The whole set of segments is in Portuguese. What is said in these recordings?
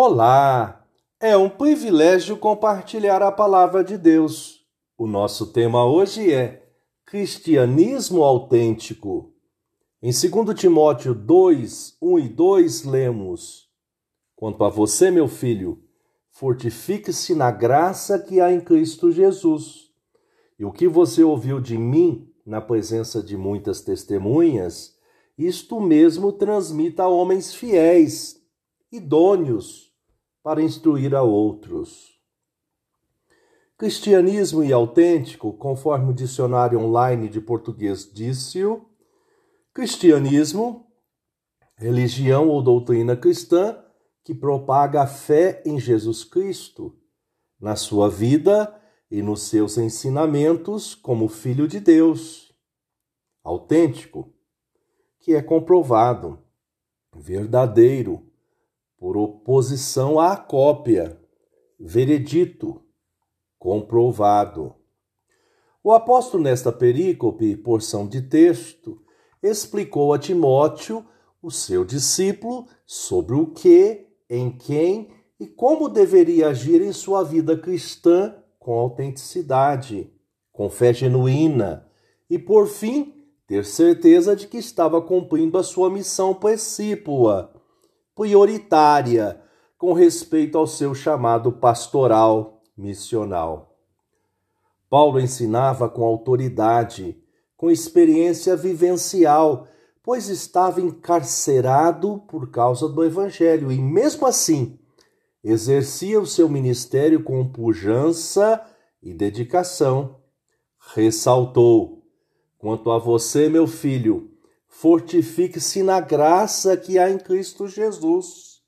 Olá! É um privilégio compartilhar a palavra de Deus. O nosso tema hoje é Cristianismo autêntico. Em 2 Timóteo 2, 1 e 2, lemos: Quanto a você, meu filho, fortifique-se na graça que há em Cristo Jesus. E o que você ouviu de mim na presença de muitas testemunhas, isto mesmo transmita a homens fiéis idôneos para instruir a outros. Cristianismo e autêntico, conforme o dicionário online de português disse-o, cristianismo, religião ou doutrina cristã que propaga a fé em Jesus Cristo, na sua vida e nos seus ensinamentos como Filho de Deus. Autêntico, que é comprovado, verdadeiro, por oposição à cópia, veredito, comprovado. O apóstolo, nesta perícope, porção de texto, explicou a Timóteo, o seu discípulo, sobre o que, em quem e como deveria agir em sua vida cristã com autenticidade, com fé genuína e, por fim, ter certeza de que estava cumprindo a sua missão discípula prioritária com respeito ao seu chamado pastoral missional. Paulo ensinava com autoridade, com experiência vivencial, pois estava encarcerado por causa do evangelho e mesmo assim exercia o seu ministério com pujança e dedicação. Ressaltou: Quanto a você, meu filho, fortifique-se na graça que há em Cristo Jesus.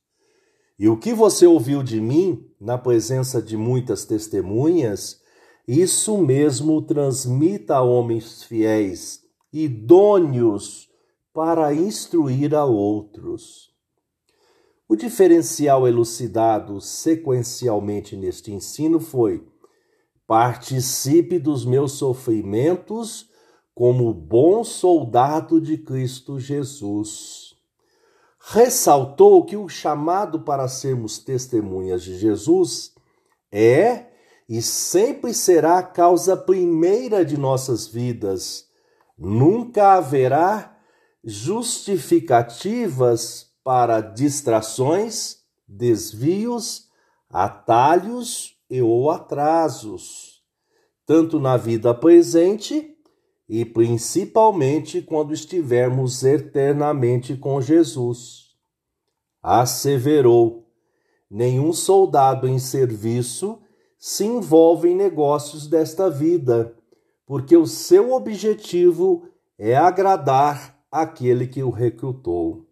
E o que você ouviu de mim, na presença de muitas testemunhas, isso mesmo transmita a homens fiéis, idôneos para instruir a outros. O diferencial elucidado sequencialmente neste ensino foi: participe dos meus sofrimentos como bom soldado de Cristo Jesus. Ressaltou que o chamado para sermos testemunhas de Jesus é e sempre será a causa primeira de nossas vidas. Nunca haverá justificativas para distrações, desvios, atalhos e ou atrasos, tanto na vida presente e principalmente quando estivermos eternamente com Jesus. Asseverou: nenhum soldado em serviço se envolve em negócios desta vida, porque o seu objetivo é agradar aquele que o recrutou.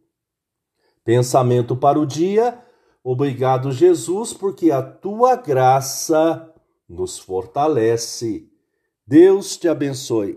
Pensamento para o dia. Obrigado, Jesus, porque a tua graça nos fortalece. Deus te abençoe.